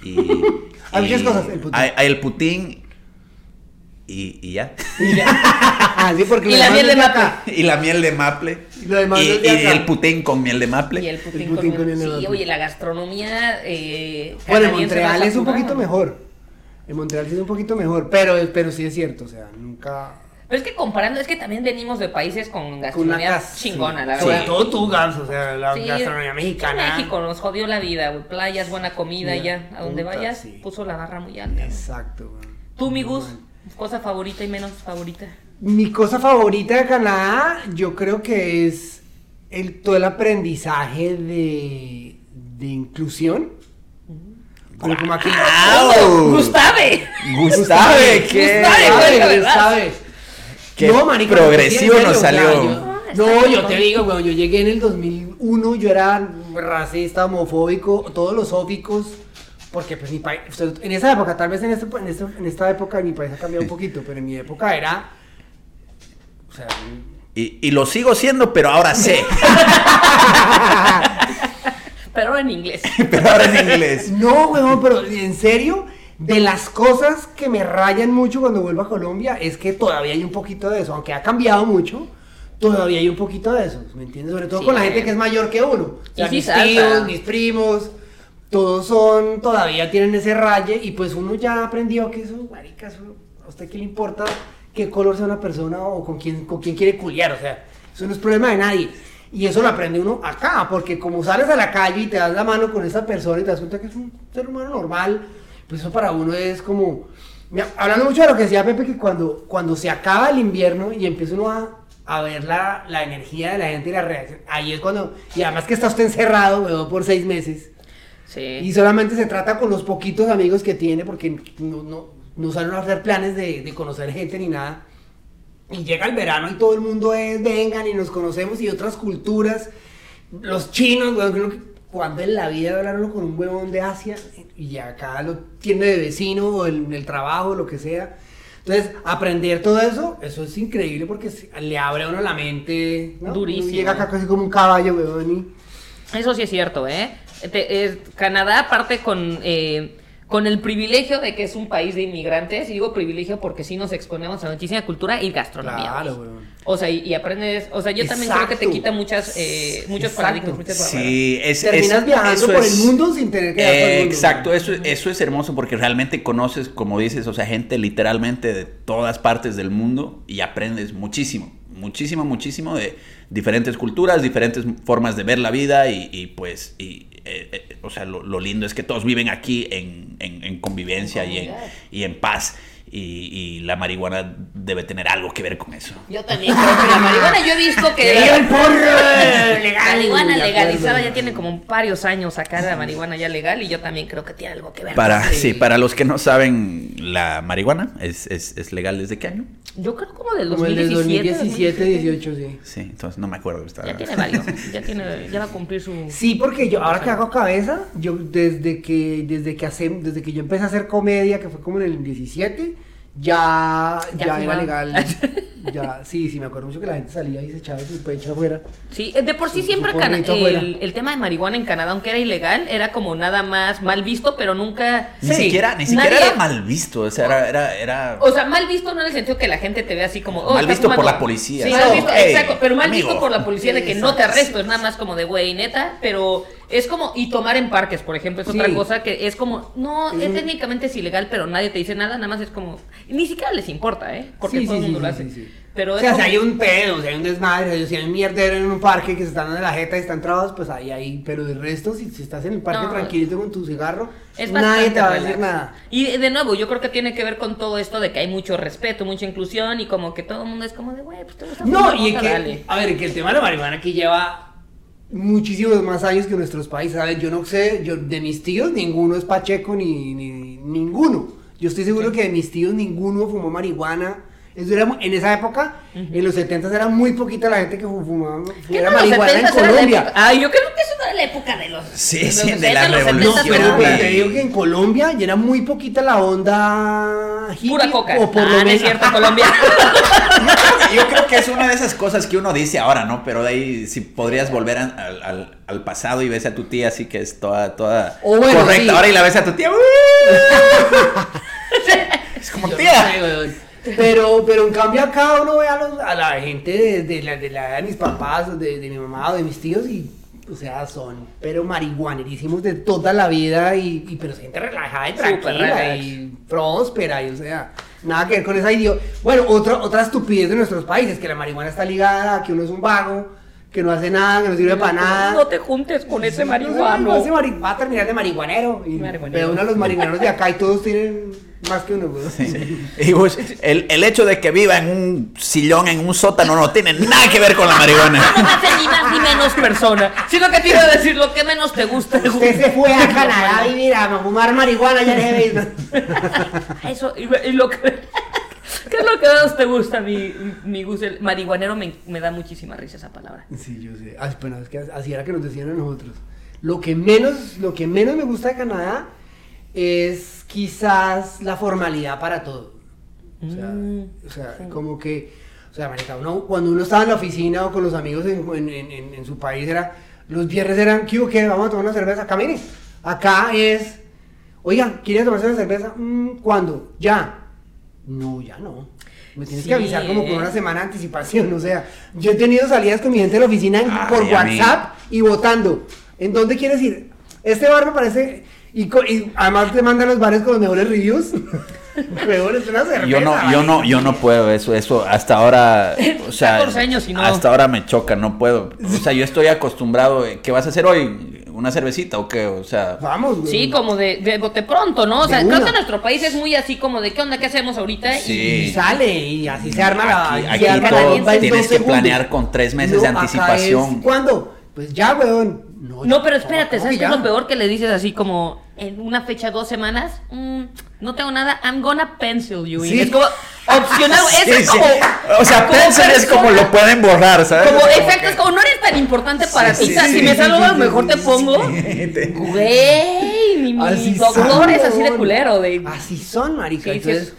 y [LAUGHS] Hay muchas cosas, el putín. Hay, hay el putín y, y ya. Y ya. [LAUGHS] sí, porque Y la miel de acá. y la miel de maple Y de el putín con miel de maple. Y el putín, El putín con, con el Sí, helado. oye, la gastronomía. Eh, Bueno, en Montreal es un poquito mejor. En Montreal sí es un poquito mejor, pero, pero sí es cierto, o sea, nunca... Pero es que comparando, es que también venimos de países con gastronomía chingona, la Sobre verdad. todo tú, Gans, o sea, la Sí, gastronomía mexicana. México nos jodió la vida, güey. Playas, buena comida, Ya, ya. A donde puta, vayas, sí. puso la barra muy alta. Exacto, güey. Tú, mi Gus, cosa favorita y menos favorita. Mi cosa favorita de Canadá, yo creo que es el, todo el aprendizaje de, de inclusión. Como aquí... ¡Guau! ¡Gustave! [LAUGHS] Gustave, qué, Gustave, qué marica, progresivo nos salió. yo- No, yo te digo, weón, yo llegué en el 2001, yo era racista, homofóbico, todos los óficos, porque pues mi país, o sea, en esa época, tal vez en, este, en, este- en esta época mi país ha cambiado un [LAUGHS] poquito, pero en mi época era, o sea, Y, y lo sigo siendo, pero ahora sé. [LAUGHS] Pero ahora en inglés. [LAUGHS] pero ahora en inglés. no, weón, pero en serio, de las cosas que me rayan mucho cuando vuelvo a Colombia, es que todavía hay un poquito de eso, aunque ha cambiado mucho. Todavía hay un poquito de eso, ¿me entiendes? Sobre todo Sí. con la gente que es mayor que uno. O sea, Y sí mis salta. tíos, mis primos, todos son, todavía tienen ese raye y pues uno ya aprendió que eso, marica, eso, ¿a usted qué le importa qué color sea una persona o con quién, con quién quiere culiar? O sea, eso no es problema de nadie. Y eso lo aprende uno acá, porque como sales a la calle y te das la mano con esa persona y te das cuenta que es un ser humano normal, pues eso para uno es como... Mira, hablando mucho de lo que decía Pepe, que cuando, cuando se acaba el invierno y empieza uno a, a ver la, la energía de la gente y la reacción, ahí es cuando... Y además que está usted encerrado, weón, por seis meses. Sí. Y solamente se trata con los poquitos amigos que tiene, porque no, no, no salen a hacer planes de, de conocer gente ni nada. Y llega el verano y todo el mundo es, vengan y nos conocemos y otras culturas. Los chinos, weón, creo que cuando en la vida hablaron con un huevón de Asia y acá lo tiene de vecino o en el trabajo, lo que sea. Entonces, aprender todo eso, eso es increíble porque le abre a uno la mente. ¿no? Durísimo. Uno llega acá casi como un caballo, weón. Y... Eso sí es cierto, ¿eh? Te- es- Canadá parte con, eh, con el privilegio de que es un país de inmigrantes, y digo privilegio porque sí nos exponemos a muchísima cultura y gastronomía. Claro, güey. O sea, y, y aprendes, o sea, yo también creo que te quita muchas, eh, muchos Exacto. paradigmas, muchas. Sí, es, Terminas es- viajando eso por es- el mundo sin tener que viajar por el Eh, mundo. exacto, eso, eso es hermoso porque realmente conoces, como dices, o sea, gente literalmente de todas partes del mundo y aprendes muchísimo, muchísimo, muchísimo de diferentes culturas, diferentes formas de ver la vida y, y, pues, y, eh, eh, o sea, lo, lo lindo es que todos viven aquí en, en- en convivencia En y, en, y en paz y, y la marihuana debe tener algo que ver con eso. Yo también creo que la marihuana, yo he visto que... ¡Que el porro! [LAUGHS] Legal. La marihuana legalizada ya tiene como varios años acá la marihuana ya legal y yo también creo que tiene algo que ver. Para, con- sí, para los que no saben, la marihuana es, es, es legal desde qué año? Yo creo como del Como el de 2017. 2017, 18, sí. Sí, entonces no me acuerdo. Estaba... Ya tiene varios, ya tiene, ya va a cumplir su... Sí, porque yo, ahora que hago cabeza, yo desde que, desde que hace, desde que yo empecé a hacer comedia, que fue como en el 17, ya, Ya ya, era legal. [LAUGHS] Ya, sí, sí, me acuerdo mucho que la gente salía y se echaba su pecho afuera. Sí, de por sí Su- siempre su el, el tema de marihuana en Canadá, aunque era ilegal, era como nada más mal visto, pero nunca... Ni Sí, siquiera, ni siquiera nadie- era mal visto, o sea, era, era, era- O sea, mal visto no en el sentido que la gente te vea así como... oh, Mal visto por la policía. Sí, Sí, mal no, visto, hey, exacto, pero mal amigo. visto por la policía de que no te arresto, es nada más como de güey, neta, pero es como... Y tomar en parques, por ejemplo, es otra cosa que es como... No, es técnicamente es ilegal, pero nadie te dice nada, nada más es como... Ni siquiera les importa, ¿eh? Porque Sí, todo el sí, mundo sí, lo hace. Pero O es sea, si hay un pedo, si hay un desmadre, si hay un mierdero en un parque que se están dando la jeta y están trabados, pues ahí, ahí. Pero de resto, si, si estás en el parque No. tranquilito con tu cigarro, Es nadie te va a decir nada. Y de nuevo, yo creo que tiene que ver con todo esto de que hay mucho respeto, mucha inclusión y como que todo el mundo es como de, güey, pues te gusta No, y mota, que, dale". a ver, que el tema de la marihuana aquí lleva muchísimos más años que nuestros países. ¿sabes? Yo no sé, yo, de mis tíos ninguno es Pacheco ni, ni- ninguno. Yo estoy seguro que de mis tíos ninguno fumó marihuana. Eso era, en esa época, en los 70 era muy poquita la gente que fu- fumaba ¿Qué fumaba no, los marihuana en 70s era la Colombia. época- Ay, yo creo que eso no era la época de los. Sí, los sí, de 60, la los 70s revolución, No, pero, era- pero te digo que en Colombia ya era muy poquita la onda hippie, Pura coca. O por ah, lo no es menos. cierto, Colombia. [LAUGHS] Yo creo que es una de esas cosas que uno dice ahora, ¿no? Pero de ahí si podrías volver a- al, al- al pasado y ves a tu tía así que es toda, toda bueno, correcta. sí. Ahora y la ves a tu tía. ¡uh! [LAUGHS] es como Yo tía. sé. [LAUGHS] Pero, pero en cambio acá uno ve a, los- a la gente de, de la, de la de mis papás, de, de mi mamá o de mis tíos y, o sea, son, pero marihuanerísimos de toda la vida y, y pero gente relajada y tranquila y próspera y, o sea, nada que ver con esa idiota. Bueno, otra, otra estupidez de nuestros países, que la marihuana está ligada a que uno es un vago, que no hace nada, que no sirve para nada. No te juntes con ese No marihuano. ese mari- va a terminar de marihuanero. Y ve uno a los marihuaneros de acá y todos tienen más que uno, güey. Y pues, el, el hecho de que viva en un sillón, en un sótano, no tiene nada que ver con la marihuana. [LAUGHS] No me hace ni más ni menos persona. Sino que te iba a decir lo que menos te gusta. Usted se fue a Canadá a vivir a fumar marihuana ya le Eso, y, y lo que. ¿Qué es lo que menos te gusta, mi, mi Gus? El marihuanero me, me da muchísima risa esa palabra. Sí, yo sé. Ah, bueno, es que así era que nos decían a nosotros. Lo que menos, lo que menos me gusta de Canadá es quizás la formalidad para todo. O sea, Mm, o sea, como que, o sea, marica, uno, cuando uno estaba en la oficina o con los amigos en, en- en- en- su país, era, los viernes eran, ¿qué hubo, qué? Vamos a tomar una cerveza. Acá, mire, acá es, oiga, ¿quiere tomarse una cerveza? "Mm, ¿Cuándo? ¿Ya? No, ya no. Me tienes Sí, que avisar como con eh. una semana de anticipación, o sea, yo he tenido salidas con mi gente de la oficina Ay, por. WhatsApp y votando. ¿En dónde quieres ir? Este bar me parece. Y, co- y además te mandan los bares con los mejores reviews. [LAUGHS] Mejor es una cerveza. Yo no, yo no, yo no puedo eso, eso hasta ahora, o sea, 14 años y no. hasta ahora me choca, no puedo. O sea, yo estoy acostumbrado, eh, ¿qué vas a hacer hoy? ¿Una cervecita o qué? O sea, Vamos, güey. Sí, como de, de bote pronto, ¿no? O sea, creo que nuestro país es muy así como de qué onda, qué hacemos ahorita. Sí. Y sale y así se arma la. Aquí- aquí arma todo tienes que segundos. planear con tres meses de acá anticipación. es- ¿Cuándo? Pues ya, weón. No, pero espérate, ¿cómo ¿sabes qué es lo peor que le dices así como en una fecha, dos semanas? Mm, no tengo nada, I'm gonna pencil you. in". Sí. Es como opcional, [LAUGHS] Sí, es sí. como. O sea, como pencil es como persona. lo pueden borrar, ¿sabes? Como, Como exacto, que- es como no eres tan importante para ti. si me salgo, a lo mejor te pongo. [LAUGHS] Güey, mi, mi Así doctor es así de culero. De... Así son, marica. Entonces,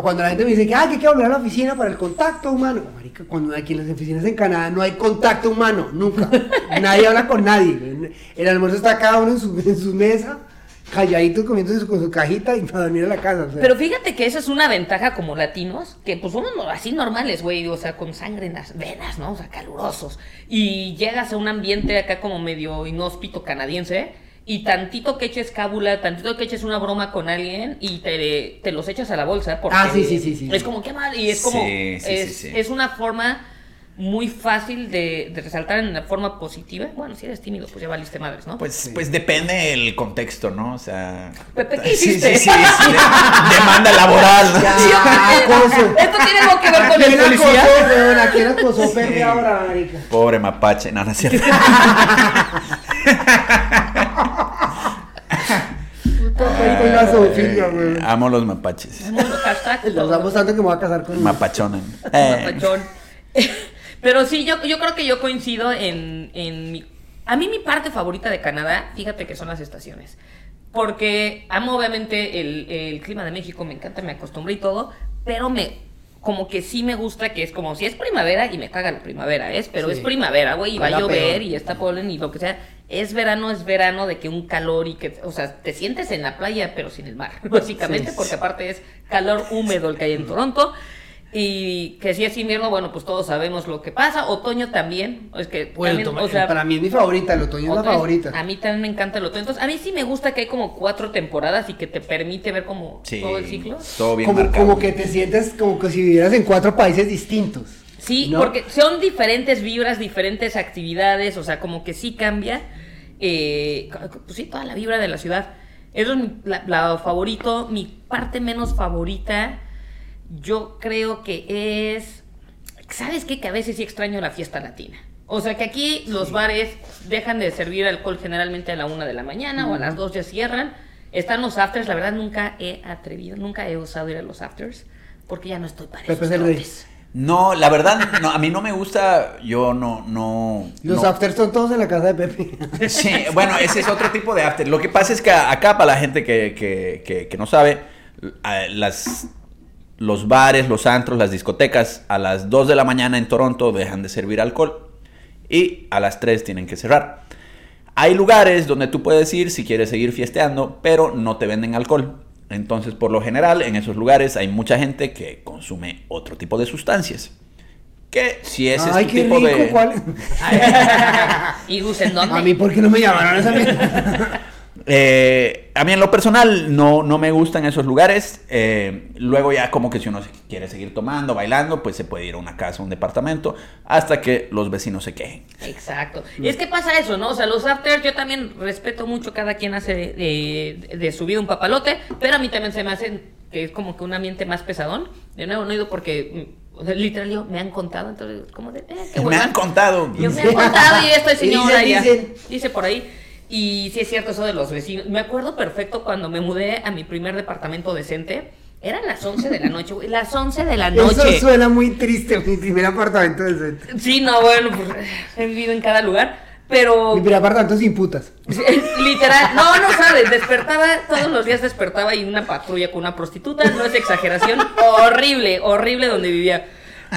cuando la gente me dice que, ah, que hay que volver a la oficina para el contacto humano. Marica, cuando aquí en las oficinas en Canadá no hay contacto humano, nunca. [LAUGHS] nadie habla con nadie. El almuerzo está cada uno en su, en su mesa, calladito, comiéndose con su cajita y para dormir a la casa. o sea. Pero fíjate que esa es una ventaja como latinos, que pues somos no- así normales, güey, o sea, con sangre en las venas, ¿no? O sea, calurosos. Y llegas a un ambiente acá como medio inhóspito canadiense, y tantito que eches cábula, tantito que eches una broma con alguien, y te, te los echas a la bolsa. Porque Ah, sí, sí, sí, sí. Es como, qué mal, y es como, Sí, sí, es, sí, sí. es una forma muy fácil de, de resaltar en la forma positiva. Bueno, si eres tímido, pues ya valiste madres, ¿no? Pues, pues depende el contexto, ¿no? O sea. Pepe, ¿qué [LAUGHS] Sí, hiciste? Sí, sí, sí, de- demanda laboral, ¿no? Ya. Sí, acoso. Esto tiene algo que ver ¿A con el policía. acosó, weón? ¿A quién acosó Pepe ahora, marica? Pobre mapache, no, no es cierto. [LAUGHS] Weón. Amo los mapaches. Los amo tanto que me voy a casar con Mapachones. Eh, Mapachón. [LAUGHS] Pero sí, yo, yo creo que yo coincido en, en mi... A mí mi parte favorita de Canadá, fíjate que son las estaciones. Porque amo obviamente el, el clima de México, me encanta, me acostumbré y todo, pero me... Como que sí me gusta que es como si es primavera y me caga la primavera, ¿es? Pero Sí. es primavera, güey, y va a llover peor. y está polen y lo que sea. Es verano, es verano de que un calor y que, o sea, te sientes en la playa pero sin el mar, [LAUGHS] básicamente, Sí. porque aparte es calor húmedo el que hay en Toronto. Y que si es invierno, bueno, pues todos sabemos lo que pasa. Otoño también. Es que Pues, también, toma- o sea, para mí es mi favorita, el otoño es la favorita. A mí también me encanta el otoño. Entonces, a mí sí me gusta que hay como cuatro temporadas y que te permite ver como sí, todo el ciclo. Todo bien como, marcado. como que te sientes como que si vivieras en cuatro países distintos. Sí, ¿no? porque son diferentes vibras, diferentes actividades, o sea, como que sí cambia, eh, pues sí, toda la vibra de la ciudad. Eso es mi la, la favorito. Mi parte menos favorita, yo creo que es, ¿sabes qué? Que a veces sí extraño la fiesta latina. O sea que aquí los bares dejan de servir alcohol generalmente a la una de la mañana o a las dos ya cierran. Están los afters, la verdad nunca he atrevido, nunca he usado ir a los afters porque ya no estoy para Pepe esos. No, la verdad, no, a mí no me gusta, yo no, no... Los no- afters son todos en la casa de Pepe. Sí, bueno, ese es otro tipo de after. Lo que pasa es que acá, para la gente que, que- que- que no sabe, las, los bares, los antros, las discotecas, a las 2 de la mañana en Toronto dejan de servir alcohol y a las 3 tienen que cerrar. Hay lugares donde tú puedes ir si quieres seguir fiesteando, pero no te venden alcohol. Entonces, por lo general, en esos lugares hay mucha gente que consume otro tipo de sustancias. Que si ese Ay, es tu qué tipo rico, de... ¿cuál? [LAUGHS] ¿Y Gus en dónde? A mí, ¿por qué no me llamaron a esa [LAUGHS] Eh, a mí en lo personal no, no me gustan esos lugares. Eh, luego ya como que si uno quiere seguir tomando, bailando, pues se puede ir a una casa, a un departamento, hasta que los vecinos se quejen. Exacto. Y es que pasa eso, ¿no? O sea, los afters, yo también respeto mucho cada quien hace de, de su vida un papalote, pero a mí también se me hacen que es como que un ambiente más pesadón. De nuevo, no he ido porque, mm, o sea, literal, yo me han contado, entonces, como de, eh, qué Me han contado. Yo me han contado y estoy [LAUGHS] señora ya. dicen. Dice por ahí. Y sí es cierto eso de los vecinos. Me acuerdo perfecto cuando me mudé a mi primer departamento decente. Eran las 11 de la noche, güey. Las 11 de la Eso noche. suena muy triste, mi primer apartamento de centro. Sí, no, bueno, pues he vivido en cada lugar. Pero Mi primer apartamento sin putas. Literal, no, no sabes, despertaba, todos los días despertaba y una patrulla con una prostituta, no es exageración, horrible, horrible donde vivía.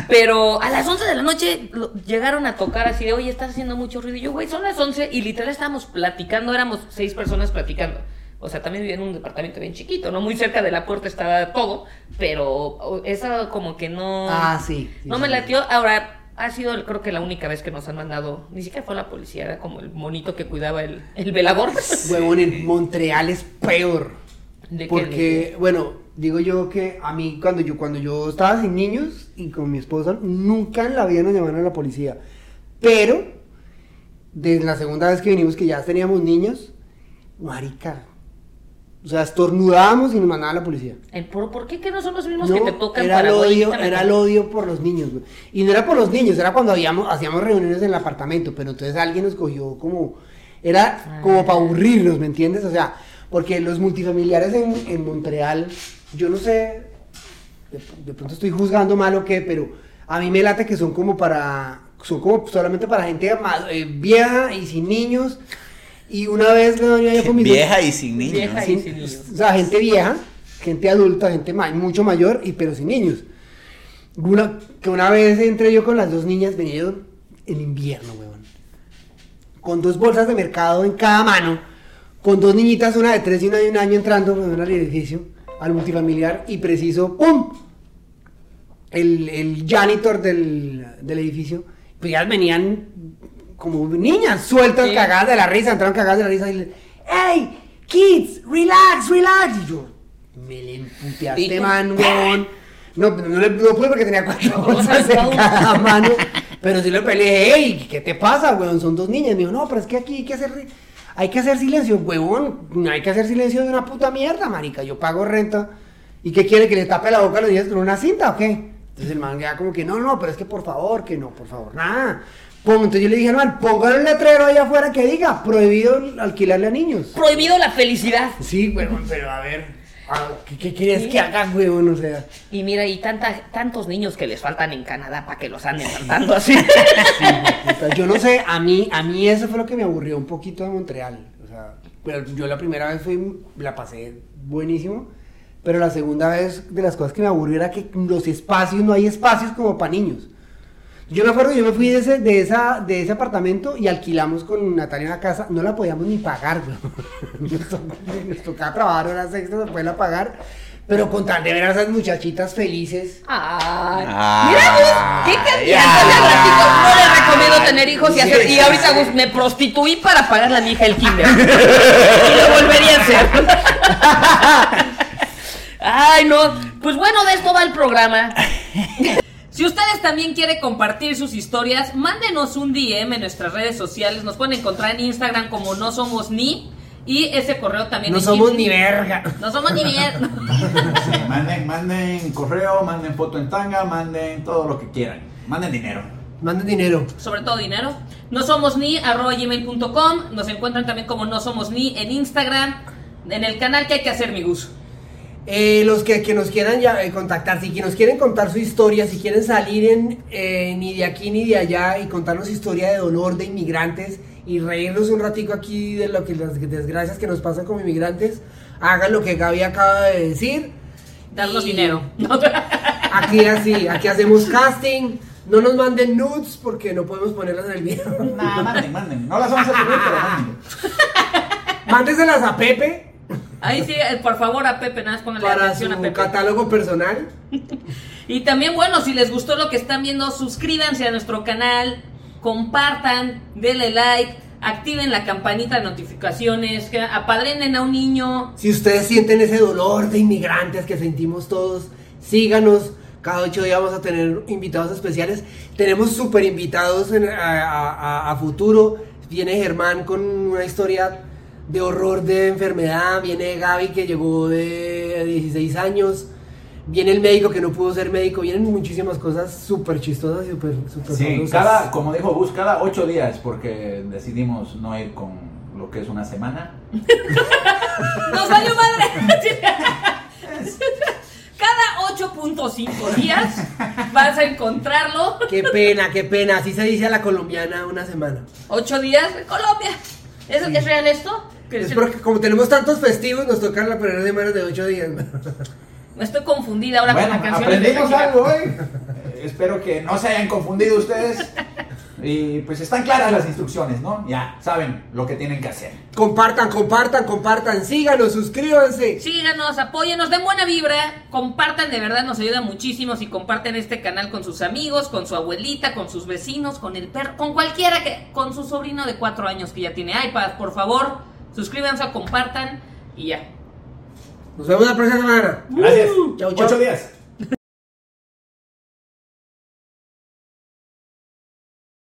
Pero a las 11 de la noche lo- llegaron a tocar así de, oye, estás haciendo mucho ruido. Y yo, güey, son las 11 y literal estábamos platicando, éramos seis personas platicando. O sea, también vivía en un departamento bien chiquito, ¿no? Muy cerca de la puerta estaba todo, pero esa como que no... Ah, sí, sí, no sí, me sí. latió. Ahora, ha sido creo que la única vez que nos han mandado, ni siquiera fue la policía, era como el monito que cuidaba el, el velador. Huevón, en Montreal es peor. ¿De qué? Porque, bueno, digo yo que a mí cuando yo cuando yo estaba sin niños y con mi esposa, nunca en la vida nos llamaron a la policía. Pero, desde la segunda vez que vinimos que ya teníamos niños, marica. O sea, estornudábamos y nos mandaban a la policía. ¿Por, por qué que no son los mismos No, que te tocan era el odio, era el odio por los niños, güey. Y no era por los niños, era cuando habíamos, hacíamos reuniones en el apartamento, pero entonces alguien nos cogió como, era como para aburrirnos, ¿me entiendes? O sea, porque los multifamiliares en, en Montreal, yo no sé, de, de pronto estoy juzgando mal o qué, pero a mí me late que son como para, son como solamente para gente ma- eh, vieja y sin niños. Y una vez me doña mis Vieja y sin niños. Vieja y- sin- sin niños. o sea, gente vieja, gente adulta, gente ma- mucho mayor, y pero sin niños. Una, que una vez entré yo con las dos niñas, venía yo en invierno, weón. Con dos bolsas de mercado en cada mano, con dos niñitas, una de tres y una de un año entrando al edificio, al multifamiliar, y preciso, ¡pum! El, el janitor del, del edificio, pues ya venían como niñas sueltas, cagadas de la risa, entraron cagadas de la risa y le, ¡Hey! Kids, relax, relax. Y yo, me le emputé a ¿Y este tú? man, weón. No, no, le- no pude porque tenía cuatro bolsas en cada mano. Pero sí le peleé, hey, ¿qué te pasa, weón? Son dos niñas. Me dijo, no, pero es que aquí hay que hacer, hay que hacer silencio. No hay que hacer silencio de una puta mierda, marica. Yo pago renta. ¿Y qué quiere? ¿Que le tape la boca a los niños con una cinta o qué? Entonces el man ya como que, no, no, pero es que por favor, que no, por favor, nada. Entonces yo le dije al man, pongan un letrero ahí afuera que diga, prohibido alquilarle a niños. Prohibido la felicidad. Sí, weón, pero a ver, ¿qué, qué quieres que haga, weón? O sea... Y mira, y tanta, tantos niños que les faltan en Canadá para que los anden tratando así. [LAUGHS] Yo no sé, a mí, a mí eso fue lo que me aburrió un poquito de Montreal. O sea, pero yo la primera vez fui, la pasé buenísimo. Pero la segunda vez de las cosas que me aburrió era que los espacios, no hay espacios como para niños. Yo me acuerdo yo me fui de ese, de, esa, de ese apartamento y alquilamos con Natalia una casa, no la podíamos ni pagar. [LAUGHS] Nos, nos tocaba trabajar horas extras, no poderla pagar. Pero con tal de ver a esas muchachitas felices. Ay, Ay, mira, Gus, qué cantidad ay, de ratitos. No le ay, recomiendo tener hijos y hacer. Y ahorita. Gus, me prostituí para pagarle a mi hija el kinder. [LAUGHS] y lo volvería a hacer. [LAUGHS] Ay, no. Pues bueno, de esto va el programa. Si ustedes también quieren compartir sus historias, mándenos un DM en nuestras redes sociales. Nos pueden encontrar en Instagram como no somos ni. Y ese correo también No somos ni verga. No somos ni. [LAUGHS] Sí, manden, manden correo, manden foto en tanga, manden todo lo que quieran. Manden dinero. Manden dinero. sobre todo dinero. No somos ni arroba gmail.com. Nos encuentran también como no somos ni en Instagram. En el canal que hay que hacer, mi Gus. Eh, los que, que nos quieran ya, eh, contactar, si que nos quieren contar su historia, si quieren salir en eh, ni de aquí ni de allá y contarnos historia de dolor de inmigrantes y reírnos un ratico aquí de lo que las desgracias que nos pasan como inmigrantes, hagan lo que Gaby acaba de decir. Darnos Y dinero. [LAUGHS] Aquí así, aquí hacemos casting. No nos manden nudes porque no podemos ponerlas en el video. Nah, manden, manden. No las vamos a subir, pero manden. [LAUGHS] Mándeselas a Pepe Ahí sí, eh, por favor, a Pepe, nada más póngale para atención a su Pepe. catálogo personal. [LAUGHS] Y también, bueno, si les gustó lo que están viendo, suscríbanse a nuestro canal, compartan, denle like, activen la campanita de notificaciones, que apadrenen a un niño. Si ustedes sienten ese dolor de inmigrantes que sentimos todos, síganos. Cada ocho días vamos a tener invitados especiales. Tenemos super invitados en- a, a- a futuro. Viene Germán con una historia de horror de enfermedad. Viene Gaby que llegó de 16 años. Viene el médico que no pudo ser médico. Vienen muchísimas cosas súper chistosas y súper super Sí, cada, como dijo Gus, cada ocho días, porque decidimos no ir con lo que es una semana. [LAUGHS] ¡Nos valió madre! Cada 8.5 días vas a encontrarlo. Qué pena, qué pena. Así se dice a la colombiana una semana. 8 días en Colombia. ¿Es, ¿es real esto? Que Es se- porque como tenemos tantos festivos, nos toca la primera semana de ocho días. [LAUGHS] Me estoy confundida ahora bueno, con la canción. aprendimos algo hoy. Eh, Espero que no se hayan confundido ustedes. [LAUGHS] Y pues están claras las instrucciones, ¿no? Ya saben lo que tienen que hacer. Compartan, compartan, compartan, síganos, suscríbanse. Síganos, apóyenos, den buena vibra, compartan, de verdad nos ayuda muchísimo si comparten este canal con sus amigos, con su abuelita, con sus vecinos, con el perro, con cualquiera que, con su sobrino de cuatro años que ya tiene iPad, por favor, suscríbanse, compartan y ya. Nos vemos la próxima semana. Gracias. Chau, chau. Ocho días.